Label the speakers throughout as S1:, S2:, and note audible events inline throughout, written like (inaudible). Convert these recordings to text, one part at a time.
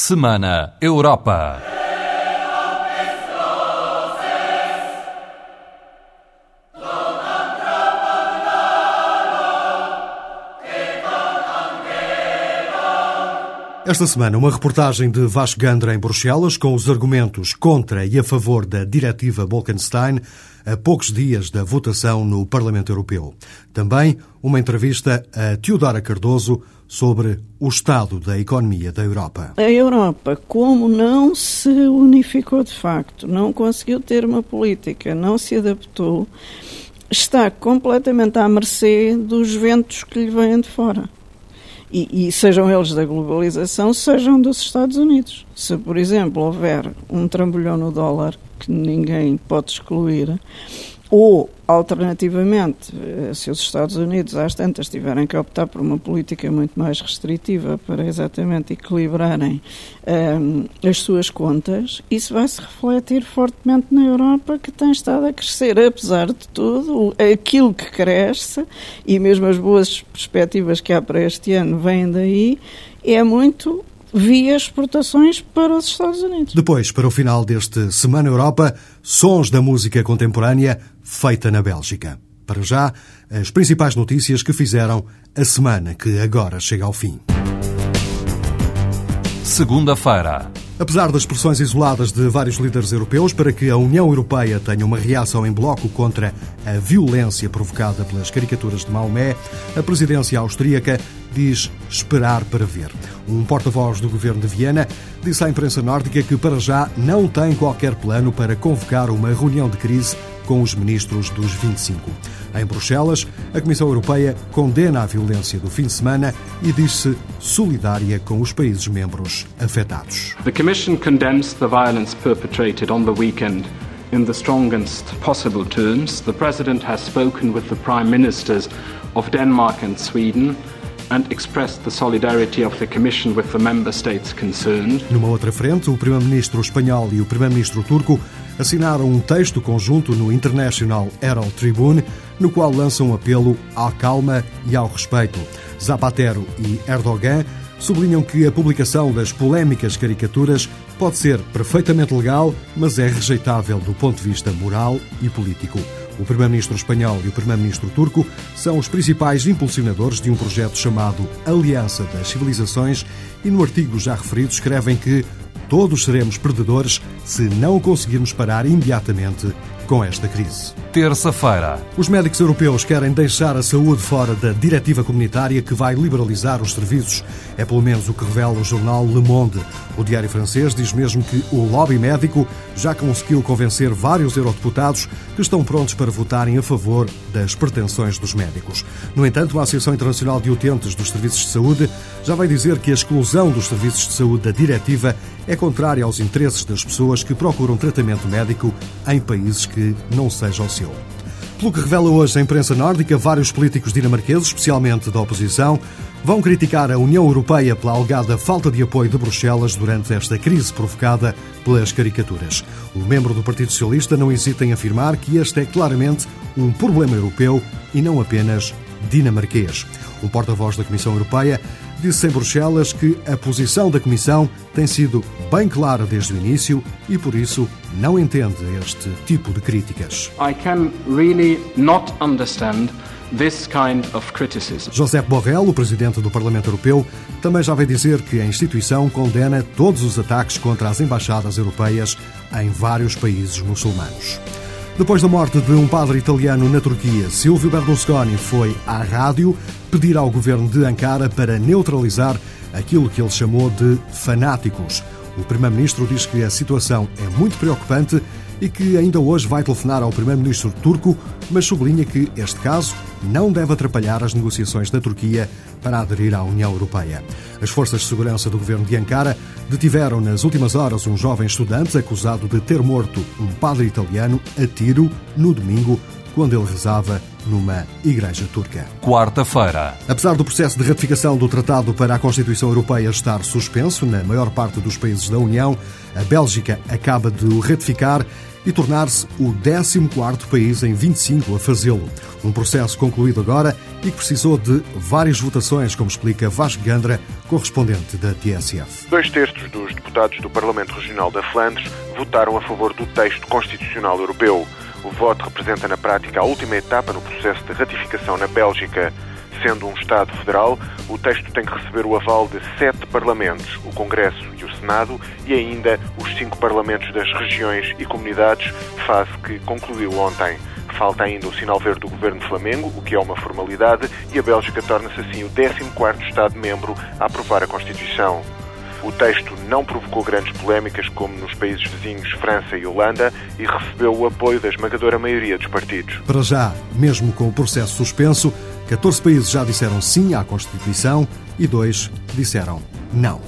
S1: Semana Europa.
S2: Esta semana, uma reportagem de Vasco Gandra em Bruxelas com os argumentos contra e a favor da diretiva Bolkenstein a poucos dias da votação no Parlamento Europeu. Também uma entrevista a Teodora Cardoso sobre o estado da economia da Europa.
S3: A Europa, como não se unificou de facto, não conseguiu ter uma política, não se adaptou, está completamente à mercê dos ventos que lhe vêm de fora. E, e, sejam eles da globalização, sejam dos Estados Unidos. Se, por exemplo, houver um trambolhão no dólar, que ninguém pode excluir, ou, alternativamente, eh, se os Estados Unidos às tantas tiverem que optar por uma política muito mais restritiva para exatamente equilibrarem um, ehm, as suas contas, isso vai se refletir fortemente na Europa, que tem estado a crescer, apesar de tudo, aquilo que cresce, e mesmo as boas perspectivas que há para este ano vêm daí, é muito via exportações para os Estados Unidos.
S2: Depois, para o final deste Semana Europa, sons da música contemporânea feita na Bélgica. Para já, as principais notícias que fizeram a semana que agora chega ao fim.
S1: Segunda-feira.
S2: Apesar das pressões isoladas de vários líderes europeus para que a União Europeia tenha uma reação em bloco contra a violência provocada pelas caricaturas de Maomé, a presidência austríaca diz esperar para ver. Um porta-voz do governo de Viena disse à imprensa nórdica que para já não tem qualquer plano para convocar uma reunião de crise com os ministros dos 25. Em Bruxelas, a Comissão Europeia condena a violência do fim de semana e diz-se solidária com os países membros afetados.
S4: The Commission condemns the violence perpetrated on the weekend in the strongest possible terms. The President has spoken with the Prime Ministers of Denmark and Sweden and expressed the solidarity of the Commission with the member states concerned.
S2: Numa outra frente, o primeiro-ministro espanhol e o primeiro-ministro turco assinaram um texto conjunto no International Herald Tribune, no qual lançam um apelo à calma e ao respeito. Zapatero e Erdogan sublinham que a publicação das polémicas caricaturas pode ser perfeitamente legal, mas é rejeitável do ponto de vista moral e político. O primeiro-ministro espanhol e o primeiro-ministro turco são os principais impulsionadores de um projeto chamado Aliança das Civilizações e no artigo já referido escrevem que todos seremos perdedores se não conseguirmos parar imediatamente com esta crise.
S1: Terça-feira.
S2: Os médicos europeus querem deixar a saúde fora da diretiva comunitária que vai liberalizar os serviços. É pelo menos o que revela o jornal Le Monde. O diário francês diz mesmo que o lobby médico já conseguiu convencer vários eurodeputados que estão prontos para votarem a favor das pretensões dos médicos. No entanto, a Associação Internacional de Utentes dos Serviços de Saúde já vai dizer que a exclusão dos serviços de saúde da diretiva é contrária aos interesses das pessoas que procuram tratamento médico em países que não seja o seu. Pelo que revela hoje a imprensa nórdica, vários políticos dinamarqueses, especialmente da oposição, vão criticar a União Europeia pela alegada falta de apoio de Bruxelas durante esta crise provocada pelas caricaturas. O membro do Partido Socialista não hesita em afirmar que este é claramente um problema europeu e não apenas dinamarquês. O porta-voz da Comissão Europeia disse em Bruxelas que a posição da Comissão tem sido bem clara desde o início e, por isso, não entende este tipo de críticas.
S4: I can really not understand this kind of criticism.
S2: José Borrell, o presidente do Parlamento Europeu, também já veio dizer que a instituição condena todos os ataques contra as embaixadas europeias em vários países muçulmanos. Depois da morte de um padre italiano na Turquia, Silvio Berlusconi foi à rádio pedir ao governo de Ankara para neutralizar aquilo que ele chamou de fanáticos. O primeiro-ministro diz que a situação é muito preocupante e que ainda hoje vai telefonar ao primeiro-ministro turco, mas sublinha que este caso não deve atrapalhar as negociações da Turquia para aderir à União Europeia. As forças de segurança do governo de Ankara detiveram nas últimas horas um jovem estudante acusado de ter morto um padre italiano a tiro no domingo quando ele rezava numa igreja turca.
S1: Quarta-feira.
S2: Apesar do processo de ratificação do Tratado para a Constituição Europeia estar suspenso na maior parte dos países da União, a Bélgica acaba de o ratificar e tornar-se o 14º país em 25 a fazê-lo. Um processo concluído agora e que precisou de várias votações, como explica Vasco Gandra, correspondente da TSF.
S5: Dois terços dos deputados do Parlamento Regional da Flandres votaram a favor do texto constitucional europeu. O voto representa na prática a última etapa no processo de ratificação na Bélgica. Sendo um Estado federal, o texto tem que receber o aval de sete parlamentos, o Congresso e o Senado, e ainda os cinco parlamentos das regiões e comunidades, fase que concluiu ontem. Falta ainda o sinal verde do governo Flamengo, o que é uma formalidade, e a Bélgica torna-se assim o 14º Estado-membro a aprovar a Constituição. O texto não provocou grandes polémicas como nos países vizinhos França e Holanda e recebeu o apoio da esmagadora maioria dos partidos.
S2: Para já, mesmo com o processo suspenso, 14 países já disseram sim à Constituição e dois disseram não.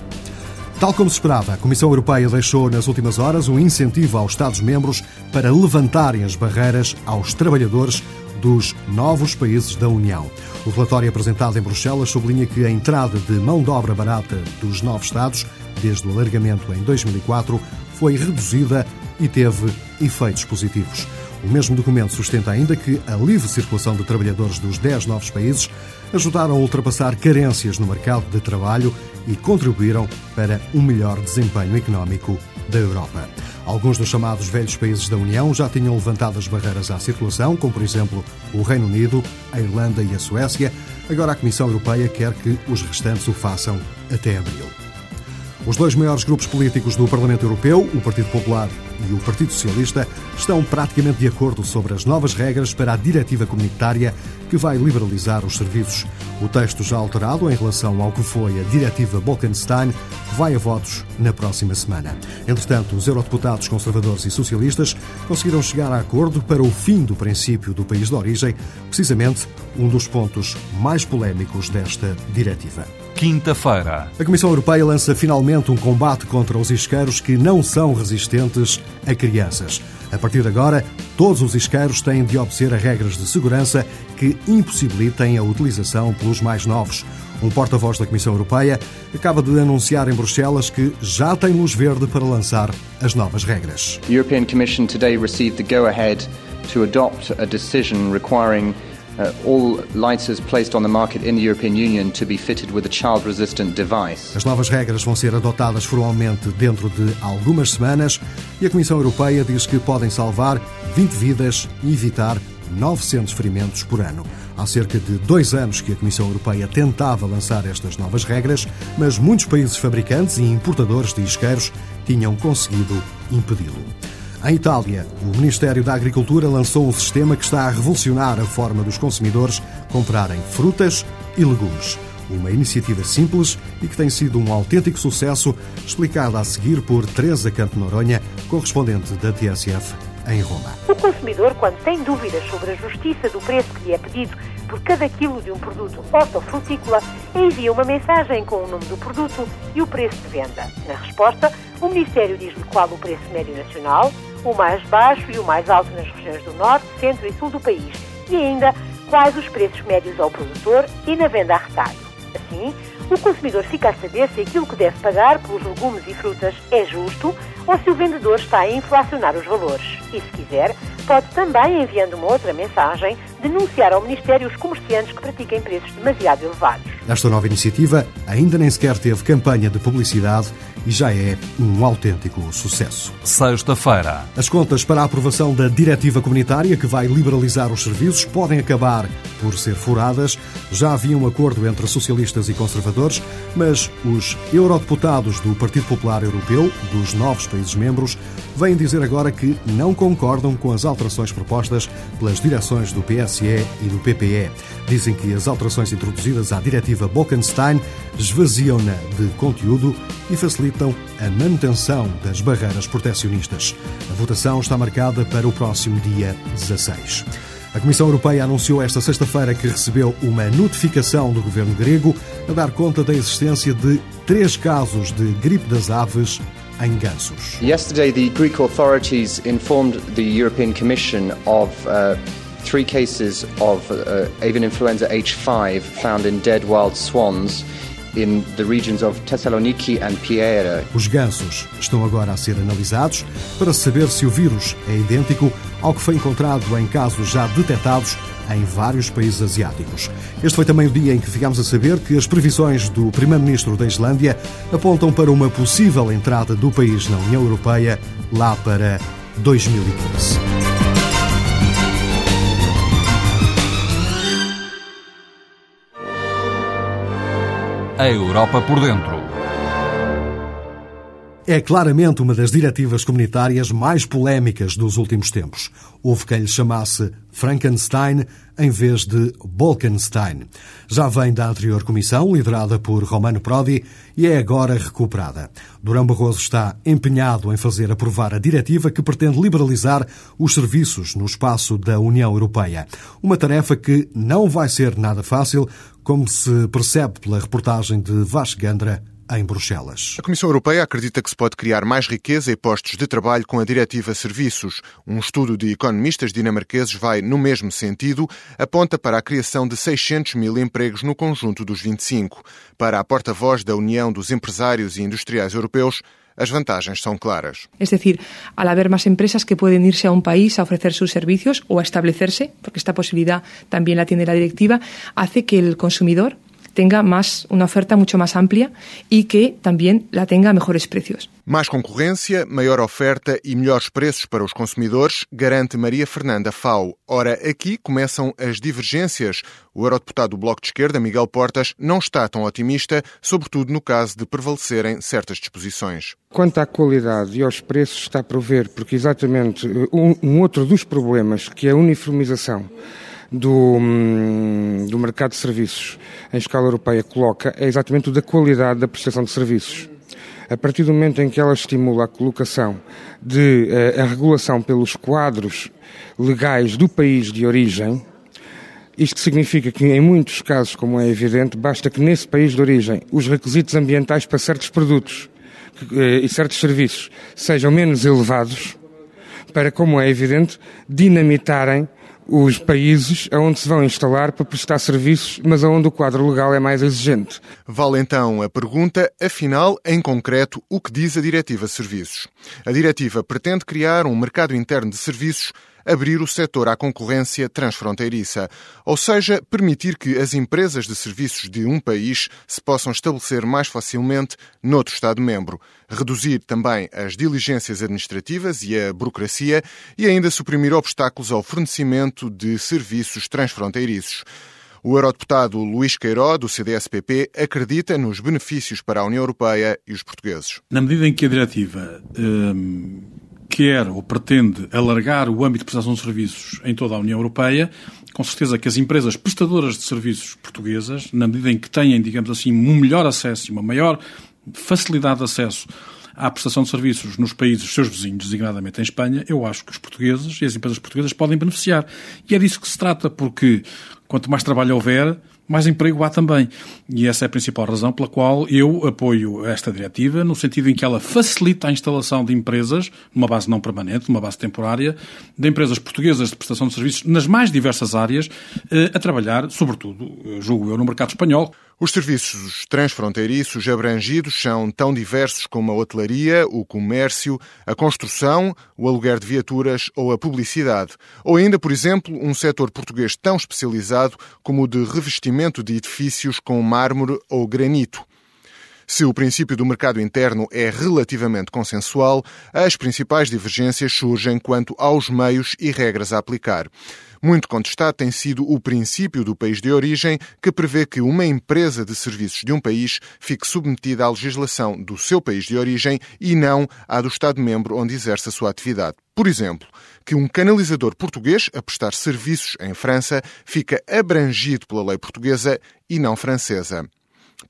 S2: Tal como se esperava, a Comissão Europeia deixou nas últimas horas um incentivo aos Estados-membros para levantarem as barreiras aos trabalhadores dos novos países da União. O relatório apresentado em Bruxelas sublinha que a entrada de mão de obra barata dos novos Estados, desde o alargamento em 2004, foi reduzida e teve efeitos positivos. O mesmo documento sustenta ainda que a livre circulação de trabalhadores dos 10 novos países ajudaram a ultrapassar carências no mercado de trabalho e contribuíram para um melhor desempenho económico da Europa. Alguns dos chamados velhos países da União já tinham levantado as barreiras à circulação, como por exemplo o Reino Unido, a Irlanda e a Suécia. Agora a Comissão Europeia quer que os restantes o façam até abril. Os dois maiores grupos políticos do Parlamento Europeu, o Partido Popular e o Partido Socialista, estão praticamente de acordo sobre as novas regras para a diretiva comunitária que vai liberalizar os serviços. O texto já alterado em relação ao que foi a diretiva Bolkenstein vai a votos na próxima semana. Entretanto, os eurodeputados conservadores e socialistas conseguiram chegar a acordo para o fim do princípio do país de origem, precisamente um dos pontos mais polémicos desta diretiva.
S1: Quinta-feira.
S2: A Comissão Europeia lança finalmente um combate contra os isqueiros que não são resistentes a crianças. A partir de agora, todos os isqueiros têm de obedecer a regras de segurança que impossibilitem a utilização pelos mais novos. Um porta-voz da Comissão Europeia acaba de anunciar em Bruxelas que já tem luz verde para lançar as novas regras.
S6: The European Commission today received the go-ahead to adopt a decision requiring all lighters placed on the market in the European Union to be fitted with a child-resistant device.
S2: As novas regras vão ser adotadas formalmente dentro de algumas semanas e a Comissão Europeia diz que podem salvar 20 vidas e evitar 900 ferimentos por ano. Há cerca de dois anos que a Comissão Europeia tentava lançar estas novas regras, mas muitos países fabricantes e importadores de isqueiros tinham conseguido impedi-lo. Em Itália, o Ministério da Agricultura lançou um sistema que está a revolucionar a forma dos consumidores comprarem frutas e legumes. Uma iniciativa simples e que tem sido um autêntico sucesso, explicada a seguir por Teresa Canto Noronha, correspondente da TSF em Roma.
S7: O consumidor, quando tem dúvidas sobre a justiça do preço que lhe é pedido por cada quilo de um produto hortofrutícola, envia uma mensagem com o nome do produto e o preço de venda. Na resposta, o Ministério diz-lhe qual o preço médio nacional, o mais baixo e o mais alto nas regiões do Norte, Centro e Sul do país, e ainda quais os preços médios ao produtor e na venda a retalho. Assim, o consumidor fica a saber se aquilo que deve pagar pelos legumes e frutas é justo ou se o vendedor está a inflacionar os valores. E se quiser, pode também, enviando uma outra mensagem, denunciar ao Ministério os comerciantes que pratiquem preços demasiado elevados.
S2: Esta nova iniciativa ainda nem sequer teve campanha de publicidade e já é um autêntico sucesso.
S1: Sexta-feira.
S2: As contas para a aprovação da diretiva comunitária que vai liberalizar os serviços podem acabar por ser furadas. Já havia um acordo entre socialistas e conservadores, mas os eurodeputados do Partido Popular Europeu, dos novos países-membros, vêm dizer agora que não concordam com as alterações propostas pelas direções do E do PPE. Dizem que as alterações introduzidas à diretiva Bolkenstein esvaziam-na de conteúdo e facilitam a manutenção das barreiras protecionistas. A votação está marcada para o próximo dia 16. A Comissão Europeia anunciou esta sexta-feira que recebeu uma notificação do governo grego a dar conta da existência de três casos de gripe das aves em gansos.
S6: Yesterday, the Greek authorities informed the European Commission of uh, three cases of uh, avian influenza H5 found in dead wild swans in the regions of Thessaloniki and Pieira.
S2: Os gansos estão agora a ser analisados para saber se o vírus é idêntico ao que foi encontrado em casos já detectados em vários países asiáticos. Este foi também o dia em que ficámos a saber que as previsões do primeiro-ministro da Islândia apontam para uma possível entrada do país na União Europeia lá para 2015.
S1: A Europa por dentro.
S2: É claramente uma das diretivas comunitárias mais polémicas dos últimos tempos. Houve quem lhe chamasse Frankenstein em vez de Bolkenstein. Já vem da anterior comissão, liderada por Romano Prodi, e é agora recuperada. Durão Barroso está empenhado em fazer aprovar a diretiva que pretende liberalizar os serviços no espaço da União Europeia. Uma tarefa que não vai ser nada fácil, como se percebe pela reportagem de Vasco Gandra em Bruxelas.
S5: A Comissão Europeia acredita que se pode criar mais riqueza e postos de trabalho com a Diretiva Serviços. Um estudo de economistas dinamarqueses vai no mesmo sentido, aponta para a criação de 600 mil empregos no conjunto dos 25. Para a porta-voz da União dos Empresários e Industriais Europeus, as vantagens são claras.
S8: Es decir, al haber más empresas que pueden irse a un país a ofrecer sus servicios o a establecerse, porque esta posibilidad también la tiene la directiva, hace que el consumidor tenga más, una oferta mucho más amplia y que también la tenga a mejores precios.
S5: Mais concorrência, maior oferta e melhores preços para os consumidores, garante Maria Fernanda Fau. Ora, aqui começam as divergências. O eurodeputado do Bloco de Esquerda, Miguel Portas, não está tão otimista, sobretudo no caso de prevalecerem certas disposições.
S9: Quanto à qualidade e aos preços, está a prover, porque exatamente um, um outro dos problemas, que é a uniformização do, hum, do mercado de serviços em escala europeia coloca é exatamente o da qualidade da prestação de serviços. A partir do momento em que ela estimula a colocação de uh, a regulação pelos quadros legais do país de origem, isto significa que, em muitos casos, como é evidente, basta que nesse país de origem os requisitos ambientais para certos produtos uh, e certos serviços sejam menos elevados, para, como é evidente, dinamitarem os países aonde se vão instalar para prestar serviços, mas aonde o quadro legal é mais exigente.
S5: Vale então a pergunta, afinal, em concreto, o que diz a Diretiva Serviços? A Diretiva pretende criar um mercado interno de serviços abrir o setor à concorrência transfronteiriça, ou seja, permitir que as empresas de serviços de um país se possam estabelecer mais facilmente noutro Estado-membro, reduzir também as diligências administrativas e a burocracia e ainda suprimir obstáculos ao fornecimento de serviços transfronteiriços. O eurodeputado Luís Queiró, do CDS-PP, acredita nos benefícios para a União Europeia e os portugueses.
S10: Na medida em que a diretiva hum, quer ou pretende alargar o âmbito de prestação de serviços em toda a União Europeia, com certeza que as empresas prestadoras de serviços portuguesas, na medida em que têm, digamos assim, um melhor acesso e uma maior facilidade de acesso à prestação de serviços nos países seus vizinhos, designadamente em Espanha, eu acho que os portugueses e as empresas portuguesas podem beneficiar. E é disso que se trata, porque quanto mais trabalho houver, mais emprego há também. E essa é a principal razão pela qual eu apoio esta diretiva, no sentido em que ela facilita a instalação de empresas, numa base não permanente, numa base temporária, de empresas portuguesas de prestação de serviços nas mais diversas áreas, eh, a trabalhar, sobretudo, eh, julgo eu, no mercado espanhol.
S5: Os serviços transfronteiriços abrangidos são tão diversos como a hotelaria, o comércio, a construção, o aluguer de viaturas ou a publicidade. Ou ainda, por exemplo, um setor português tão especializado como o de revestimento de edifícios com mármore ou granito. Se o princípio do mercado interno é relativamente consensual, as principais divergências surgem quanto aos meios e regras a aplicar. Muito contestado tem sido o princípio do país de origem, que prevê que uma empresa de serviços de um país fique submetida à legislação do seu país de origem e não à do Estado-membro onde exerce a sua atividade. Por exemplo, que um canalizador português a prestar serviços em França fica abrangido pela lei portuguesa e não francesa.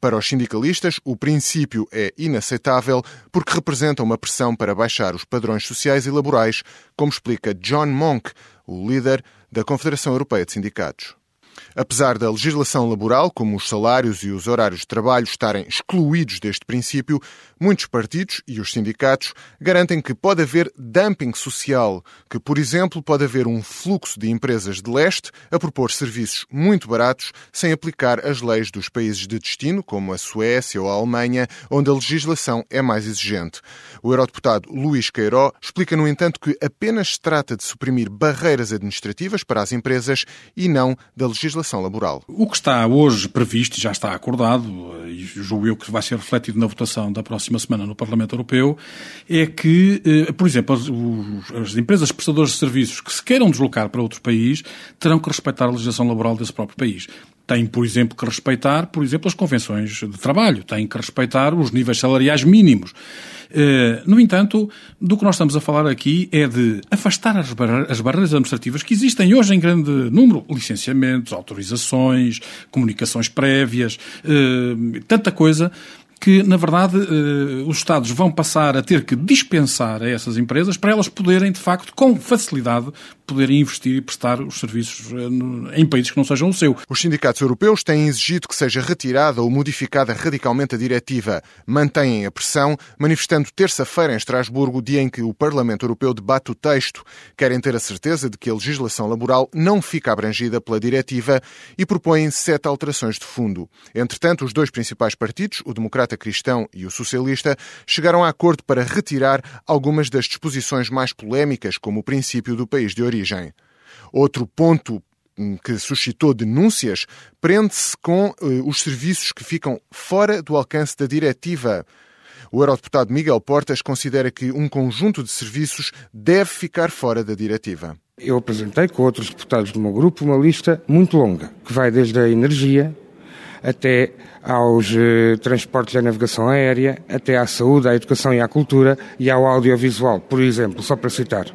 S5: Para os sindicalistas, o princípio é inaceitável porque representa uma pressão para baixar os padrões sociais e laborais, como explica John Monk, o líder da Confederação Europeia de Sindicatos. Apesar da legislação laboral, como os salários e os horários de trabalho, estarem excluídos deste princípio, muitos partidos e os sindicatos garantem que pode haver dumping social, que, por exemplo, pode haver um fluxo de empresas de leste a propor serviços muito baratos sem aplicar as leis dos países de destino, como a Suécia ou a Alemanha, onde a legislação é mais exigente. O eurodeputado Luís Queiró explica, no entanto, que apenas se trata de suprimir barreiras administrativas para as empresas e não da legislação legislação laboral.
S10: O que está hoje previsto e já está acordado, e julgo eu que vai ser refletido na votação da próxima semana no Parlamento Europeu, é que, eh, por exemplo, as, empresas prestadoras de serviços que se queiram deslocar para outro país terão que respeitar a legislação laboral desse próprio país têm, por exemplo, que respeitar, por exemplo, as convenções de trabalho, têm que respeitar os níveis salariais mínimos. Eh, no entanto, do que nós estamos a falar aqui é de afastar as, as barreiras administrativas que existem hoje em grande número, licenciamentos, autorizações, comunicações prévias, eh, tanta coisa que, na verdade, eh, os Estados vão passar a ter que dispensar a essas empresas para elas poderem, de facto, com facilidade, poderem investir e prestar os serviços eh, em países que não sejam o seu.
S5: Os sindicatos europeus têm exigido que seja retirada ou modificada radicalmente a diretiva. Mantêm a pressão, manifestando terça-feira em Estrasburgo, dia em que o Parlamento Europeu debate o texto. Querem ter a certeza de que a legislação laboral não fica abrangida pela diretiva e propõem sete alterações de fundo. Entretanto, os dois principais partidos, o Democrata Democrata Cristão e o Socialista chegaram a acordo para retirar algumas das disposições mais polémicas, como o princípio do país de origem. Outro ponto hum, que suscitou denúncias prende-se com eh, os serviços que ficam fora do alcance da diretiva. O eurodeputado Miguel Portas considera que um conjunto de serviços deve ficar fora da diretiva.
S9: Eu apresentei com outros deputados do meu grupo uma lista muito longa, que vai desde a energia, até aos eh, transportes e à navegação aérea, até à saúde, à educação e à cultura e ao audiovisual, por exemplo, só para citar.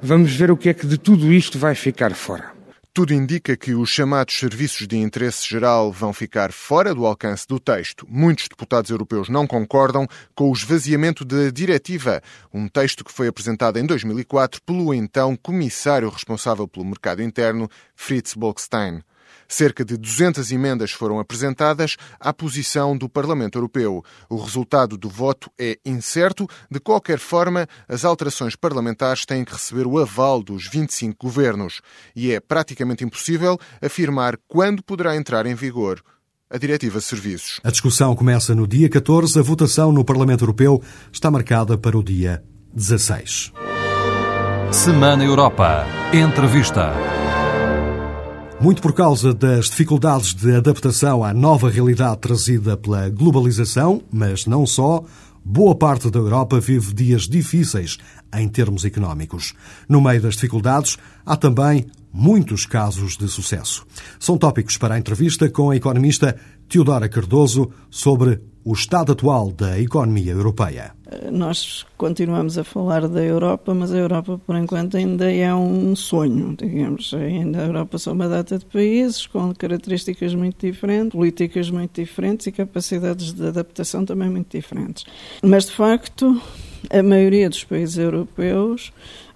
S9: Vamos ver o que é que de tudo isto vai ficar fora.
S5: Tudo indica que os chamados serviços de interesse geral vão ficar fora do alcance do texto. Muitos deputados europeus não concordam com o esvaziamento da diretiva, um texto que foi apresentado em 2004 pelo então comissário responsável pelo mercado interno, Fritz Bolkestein. Cerca de 200 emendas foram apresentadas à posição do Parlamento Europeu. O resultado do voto é incerto. De qualquer forma, as alterações parlamentares têm que receber o aval dos 25 governos e é praticamente impossível afirmar quando poderá entrar em vigor a Diretiva de Serviços.
S2: A discussão começa no dia 14, a votação no Parlamento Europeu está marcada para o dia 16.
S1: Semana Europa. Entrevista.
S2: Muito por causa das dificuldades de adaptação à nova realidade trazida pela globalização, mas não só, boa parte da Europa vive dias difíceis em termos económicos. No meio das dificuldades, há também muitos casos de sucesso. São tópicos para a entrevista com a economista Teodora Cardoso sobre o estado atual da economia europeia.
S3: Nós continuamos a falar da Europa, mas a Europa, por enquanto, ainda é um sonho, digamos. Ainda a Europa são uma data de países com características muito diferentes, políticas muito diferentes e capacidades de adaptação também muito diferentes. Mas, de facto, a maioria dos países europeus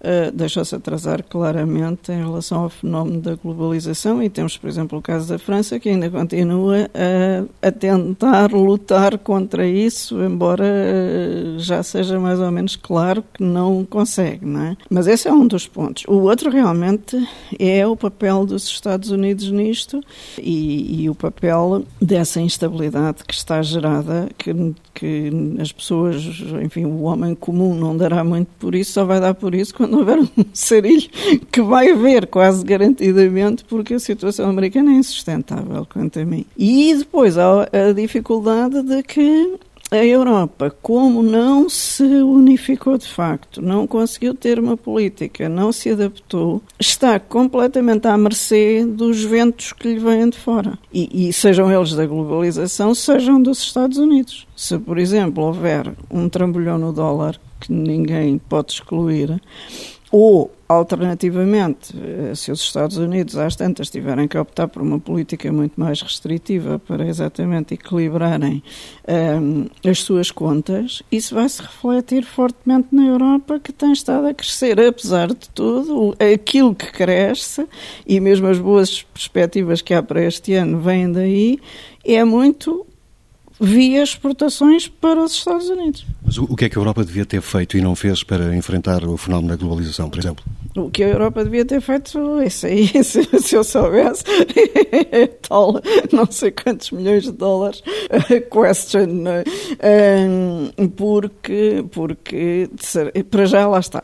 S3: uh, deixou-se atrasar claramente em relação ao fenómeno da globalização e temos, por exemplo, o caso da França que ainda continua a, a tentar lutar contra isso, embora uh, já seja mais ou menos claro que não consegue, não é? Mas esse é um dos pontos. O outro realmente é o papel dos Estados Unidos nisto e, e o papel dessa instabilidade que está gerada, que, que as pessoas, enfim, o homem comum não dará muito por isso, só vai dar por isso quando houver um (laughs) sarilho que vai haver quase garantidamente, porque a situação americana é insustentável, quanto a mim. E depois há a dificuldade de que a Europa, como não se unificou de facto, não conseguiu ter uma política, não se adaptou, está completamente à mercê dos ventos que lhe vêm de fora. E, e sejam eles da globalização, sejam dos Estados Unidos. Se, por exemplo, houver um trambolhão no dólar, que ninguém pode excluir, Ou, alternativamente, eh, se os Estados Unidos às tantas tiverem que optar por uma política muito mais restritiva para exatamente equilibrarem um, eh, as suas contas, isso vai se refletir fortemente na Europa, que tem estado a crescer, apesar de tudo, aquilo que cresce e mesmo as boas perspectivas que há para este ano vêm daí, é muito via exportações para os Estados Unidos.
S2: Mas o que é que a Europa devia ter feito e não fez para enfrentar o fenómeno da globalização, por exemplo?
S3: O que a Europa devia ter feito, isso aí, (laughs) se, se eu soubesse, é (laughs) tal, não sei quantos milhões de dólares, (laughs) question, um, porque, porque, para já lá está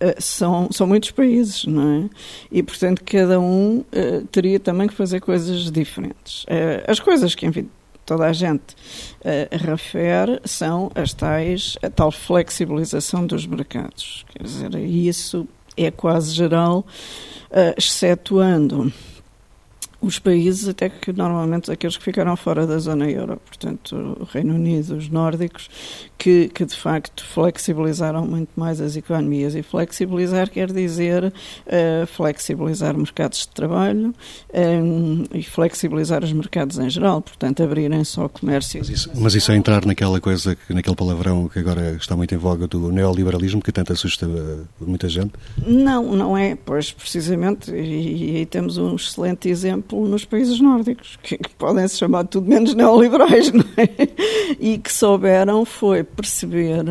S3: eh, são, são muitos países, não é? E, portanto, cada um uh, teria também que fazer coisas diferentes. Uh, as coisas que, enfim, toda a gente uh, refere são as tais, a tal flexibilização dos mercados. Quer dizer, isso é quase geral, uh, excetuando os países, até que normalmente aqueles que ficaram fora da zona euro, portanto, o Reino Unido, os nórdicos, que, que de facto flexibilizaram muito mais as economias. E flexibilizar quer dizer uh, flexibilizar mercados de trabalho um, eh, e flexibilizar os mercados em geral, portanto, abrirem só o comércio.
S2: Mas isso, mas isso é entrar naquela coisa, naquele palavrão que agora está muito em voga do neoliberalismo, que tanto assusta muita gente?
S3: Não, não é, pois precisamente, e aí temos um excelente exemplo exemplo, nos países nórdicos, que, que podem se chamar tudo menos neoliberais, (laughs) não é? E que souberam foi perceber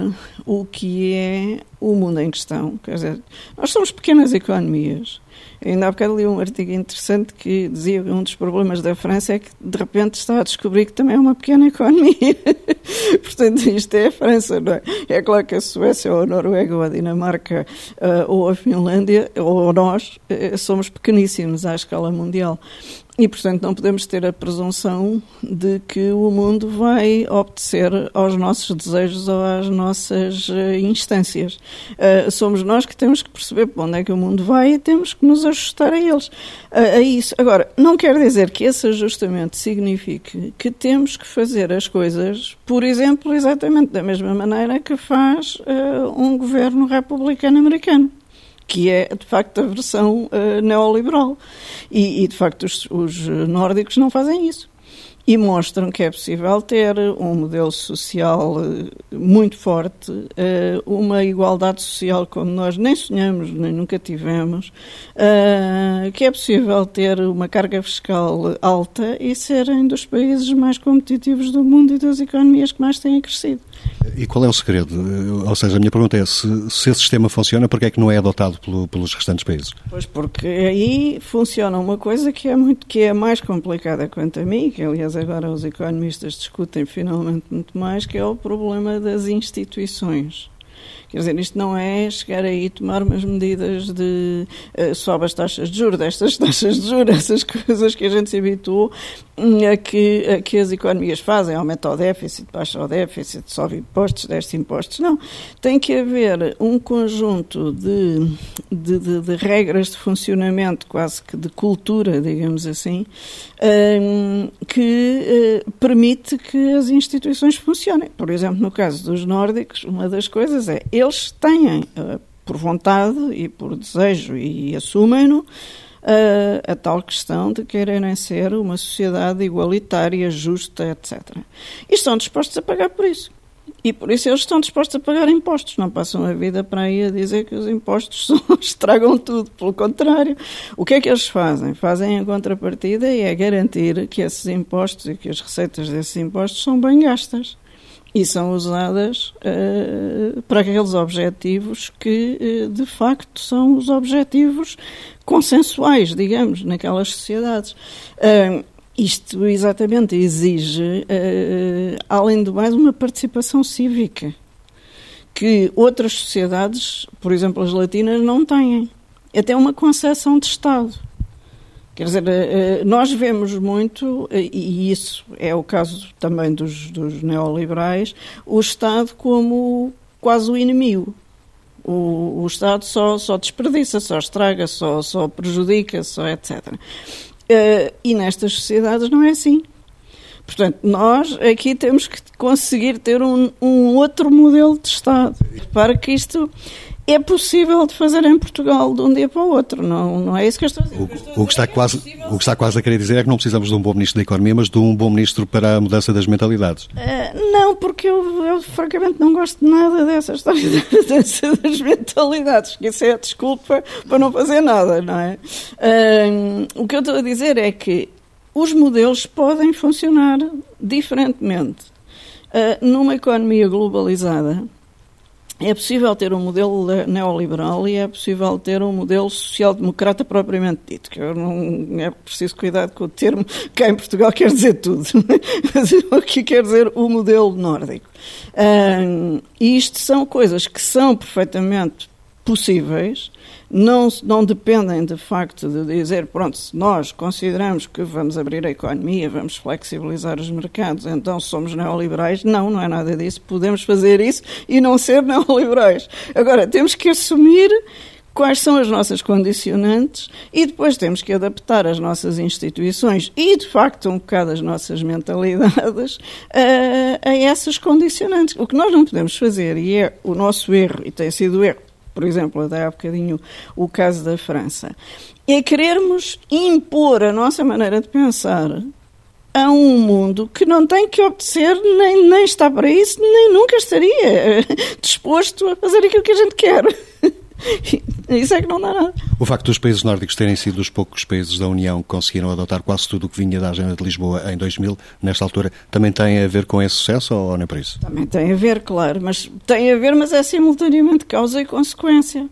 S3: o que é o mundo em questão. Quer dizer, nós somos pequenas economias. Ainda há bocado li um artigo interessante que dizia que um dos problemas da França é que de repente está a descobrir que também é uma pequena economia. (laughs) Portanto, isto é a França, não é? É claro que a Suécia ou a Noruega ou a Dinamarca uh, ou a Finlândia ou nós uh, somos pequeníssimos à escala mundial. E, portanto, não podemos ter a presunção de que o mundo vai obedecer aos nossos desejos ou às nossas uh, instâncias. Uh, somos nós que temos que perceber para onde é que o mundo vai e temos que nos ajustar a eles. Uh, a isso. Agora, não quer dizer que esse ajustamento signifique que temos que fazer as coisas, por exemplo, exatamente da mesma maneira que faz um governo republicano americano que é de facto a versão uh, neoliberal. E, e, de facto os, os nórdicos não fazem isso e mostram que é possível ter um modelo social eh, muito forte, eh, uma igualdade social como nós nem sonhamos, nem nunca tivemos, eh, que é possível ter uma carga fiscal alta e serem dos países mais competitivos do mundo e das economias que mais têm crescido.
S2: E qual é o segredo? Ou seja, a minha pergunta é se, se esse sistema funciona, porque é que não é adotado pelo, pelos restantes países?
S3: Pois porque aí funciona uma coisa que é muito que é mais complicada quanto a mim, que aliás agora os economistas discutem finalmente muito mais, que é o problema das instituições. Quer dizer, isto não é chegar aí e tomar umas medidas de uh, sobe as taxas de juros, destas (laughs) taxas de juros, essas coisas que a gente se habituou hum, a que, a que as economias fazem, aumenta o déficit, baixa o déficit, sobe impostos, desce impostos. Não. Tem que haver um conjunto de, de, de, de regras de funcionamento, quase que de cultura, digamos assim, um, que uh, permite que as instituições funcionem. Por exemplo, no caso dos nórdicos, uma das coisas é eles têm, uh, por vontade e por desejo, e assumem-no, uh, a tal questão de quererem ser uma sociedade igualitária, justa, etc. E estão dispostos a pagar por isso. E por isso eles estão dispostos a pagar impostos. Não passam a vida para aí a dizer que os impostos (laughs) estragam tudo. Pelo contrário, o que é que eles fazem? Fazem a contrapartida e é garantir que esses impostos e que as receitas desses impostos são bem gastas e são usadas uh, para aqueles objetivos que, uh, de facto, são os objetivos consensuais, digamos, naquelas sociedades. Uh, isto exatamente exige, além do mais, uma participação cívica que outras sociedades, por exemplo as latinas, não têm. Até uma concepção de Estado. Quer dizer, eh, eh, nós vemos muito, eh, e isso é o caso também dos, dos neoliberais, o Estado como quase o inimigo. O, o Estado só, só desperdiça, só estraga, só, só prejudica, só etc. E nestas sociedades não é assim. Portanto, nós aqui temos que conseguir ter um, um outro modelo de Estado para que isto é possível de fazer em Portugal de um dia para o outro, não, não é isso que eu estou a dizer.
S2: O, o, que, está quase, o que está quase a querer dizer é que não precisamos de um bom Ministro da Economia, mas de um bom Ministro para a mudança das mentalidades.
S3: Uh, não, porque eu, eu, francamente não gosto de nada dessa história (laughs) da mudança das mentalidades, que isso é a desculpa para não fazer nada, não é? Uh, o que eu estou a dizer é que os modelos podem funcionar diferentemente. Uh, numa economia globalizada, é possível ter um modelo neoliberal e é possível ter um modelo social-democrata propriamente dito, que não é preciso cuidado com o termo, que em Portugal quer dizer tudo, (laughs) mas o que quer dizer o modelo nórdico. Um, e isto são coisas que são perfeitamente possíveis, não, não dependem de facto de dizer, pronto, se nós consideramos que vamos abrir a economia, vamos flexibilizar os mercados, então somos neoliberais. Não, não é nada disso. Podemos fazer isso e não ser (laughs) neoliberais. Agora, temos que assumir quais são as nossas condicionantes e depois temos que adaptar as nossas instituições e, de facto, um bocado as nossas mentalidades a, (laughs) a essas condicionantes. O que nós não podemos fazer, e é o nosso erro, e tem sido o erro por exemplo, até há bocadinho o caso da França, é querermos impor a nossa maneira de pensar a um mundo que não tem que obedecer, nem, nem está para isso, nem nunca estaria (laughs) disposto a fazer aquilo que a gente quer. (laughs) Isso é que não dá nada.
S2: O facto dos países nórdicos terem sido os poucos países da União que conseguiram adotar quase tudo o que vinha da Agenda de Lisboa em 2000, nesta altura, também tem a ver com esse sucesso ou nem por isso?
S3: Também tem a ver, claro, mas tem a ver, mas é simultaneamente causa e consequência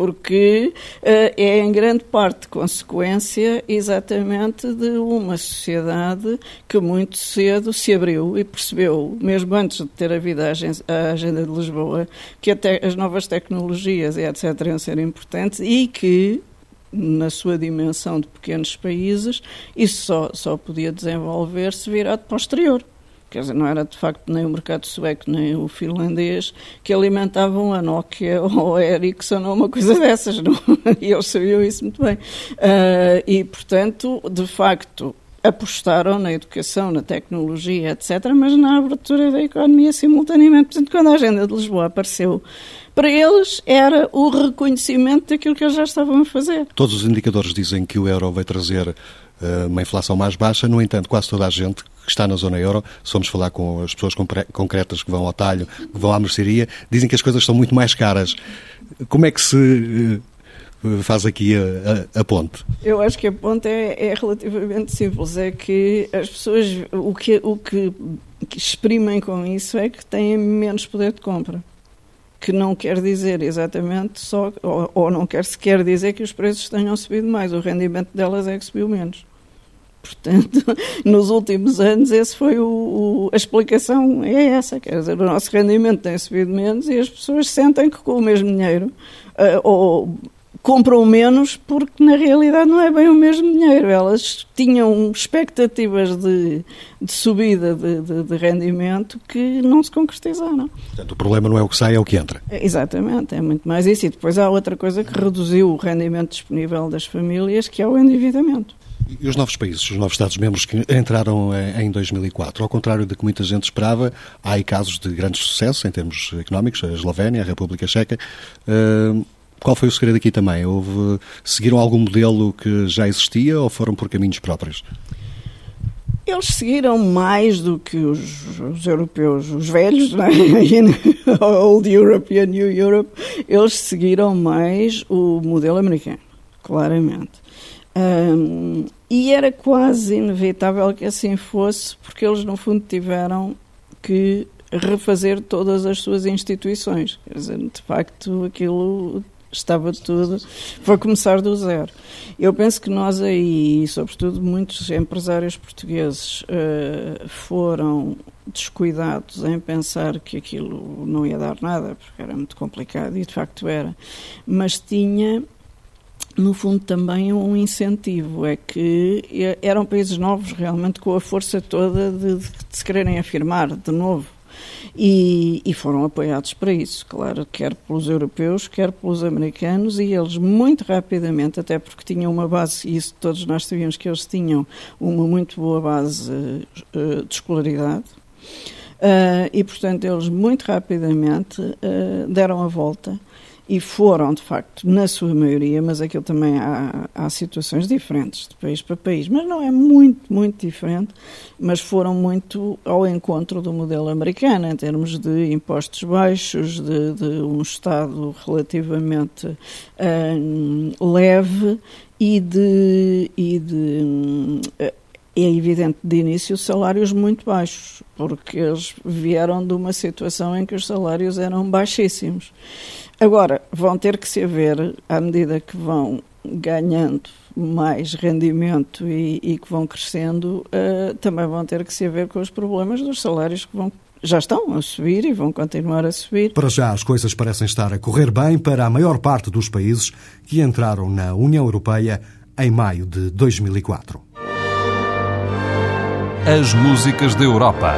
S3: porque uh, é em grande parte consequência exatamente de uma sociedade que muito cedo se abriu e percebeu, mesmo antes de ter havido a, a agenda de Lisboa, que até as novas tecnologias e etc. iam ser importantes e que na sua dimensão de pequenos países, isso só, só podia desenvolver-se virado para o exterior. Quer dizer, não era de facto nem o mercado sueco nem o finlandês que alimentavam a Nokia (laughs) ou a Ericsson ou uma coisa dessas, não? (laughs) e eles sabiam isso muito bem. Uh, e, portanto, de facto, apostaram na educação, na tecnologia, etc., mas na abertura da economia simultaneamente. Portanto, quando a agenda de Lisboa apareceu, para eles era o reconhecimento daquilo que eles já estavam a fazer.
S2: Todos os indicadores dizem que o euro vai trazer uma inflação mais baixa. No entanto, quase toda a gente que está na zona euro, se formos falar com as pessoas concretas que vão ao talho, que vão à mercearia, dizem que as coisas são muito mais caras. Como é que se eh, faz aqui a, a, a, ponte?
S3: Eu acho que a ponte é, é, relativamente simples. É que as pessoas, o que, o que exprimem com isso é que têm menos poder de compra. Que não quer dizer exatamente só, ou, ou não quer sequer dizer que os preços tenham subido mais, o rendimento delas é que subiu menos. Portanto, (laughs) nos últimos anos, esse foi o, o, a explicação é essa, quer dizer, o nosso rendimento tem subido menos e as pessoas sentem que com o mesmo dinheiro uh, ou compram menos porque na realidade não é bem o mesmo dinheiro. Elas tinham expectativas de, de subida de, de, de, rendimento que não se concretizaram.
S2: Portanto, o problema não é o que sai, é o que entra.
S3: É, exatamente, é muito mais isso. E depois há outra coisa que reduziu o rendimento disponível das famílias, que é o endividamento.
S2: E os novos países, os novos Estados-membros que entraram em 2004, ao contrário do que muita gente esperava, há aí casos de grande sucesso em termos económicos, a Eslovénia, a República Checa. Uh, qual foi o segredo aqui também? Houve, seguiram algum modelo que já existia ou foram por caminhos próprios?
S3: Eles seguiram mais do que os, os europeus, os velhos, né? (laughs) Old Europe e New Europe, eles seguiram mais o modelo americano, claramente. Um, e era quase inevitável que assim fosse, porque eles, no fundo, tiveram que refazer todas as suas instituições. Quer dizer, de facto, aquilo estava tudo, foi começar do zero. Eu penso que nós aí, sobretudo muitos empresários portugueses, uh, foram descuidados em pensar que aquilo não ia dar nada, porque era muito complicado, e de facto era, mas tinha no fundo também um incentivo, é que eram países novos realmente com a força toda de, de se quererem afirmar de novo. E, e, foram apoiados para isso, claro, quer pelos europeus, quer pelos americanos, e eles muito rapidamente, até porque tinham uma base, e isso todos nós sabíamos que eles tinham uma muito boa base uh, de escolaridade, uh, e portanto eles muito rapidamente uh, deram a volta e foram, de facto, na sua maioria, mas aquilo também há, há situações diferentes de país para país, mas não é muito, muito diferente, mas foram muito ao encontro do modelo americano, em termos de impostos baixos, de, de um Estado relativamente uh, leve e de, e de uh, é evidente de início salários muito baixos, porque eles vieram de uma situação em que os salários eram baixíssimos. Agora, vão ter que se ver, à medida que vão ganhando mais rendimento e, e que vão crescendo, uh, também vão ter que se ver com os problemas dos salários que vão já estão a subir e vão continuar a subir.
S11: Para já, as coisas parecem estar a correr bem para a maior parte dos países que entraram na União Europeia em maio de 2004.
S1: As músicas da Europa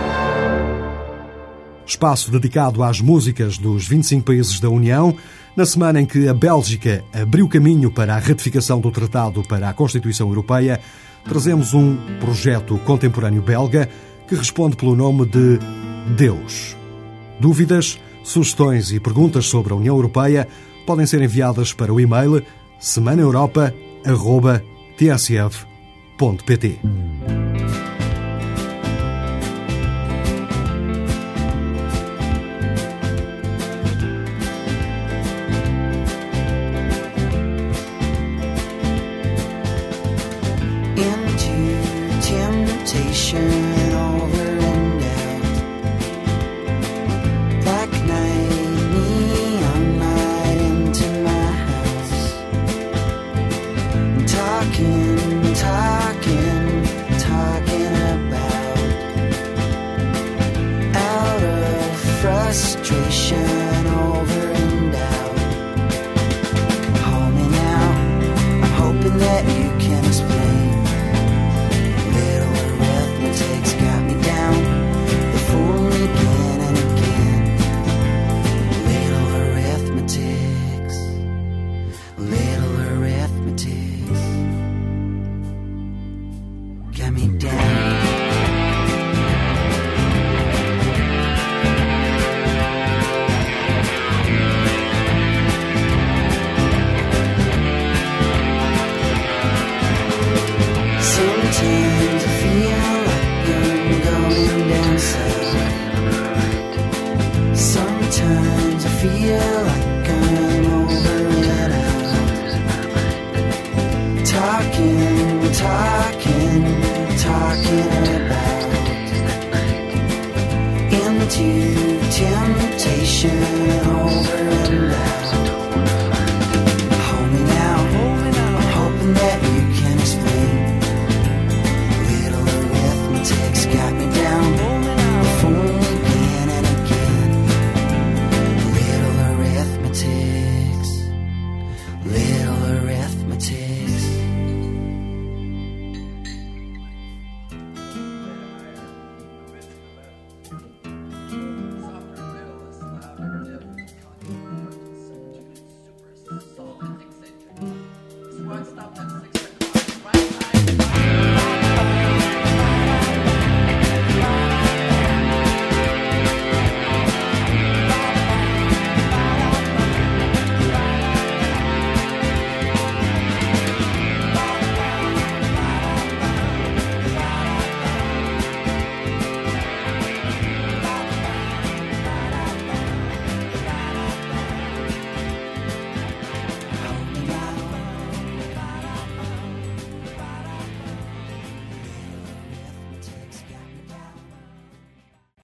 S11: espaço dedicado às músicas dos 25 países da União, na semana em que a Bélgica abriu caminho para a ratificação do Tratado para a Constituição Europeia, trazemos um projeto contemporâneo belga que responde pelo nome de Deus. Dúvidas, sugestões e perguntas sobre a União Europeia podem ser enviadas para o e-mail semanaeuropa.tsf.pt.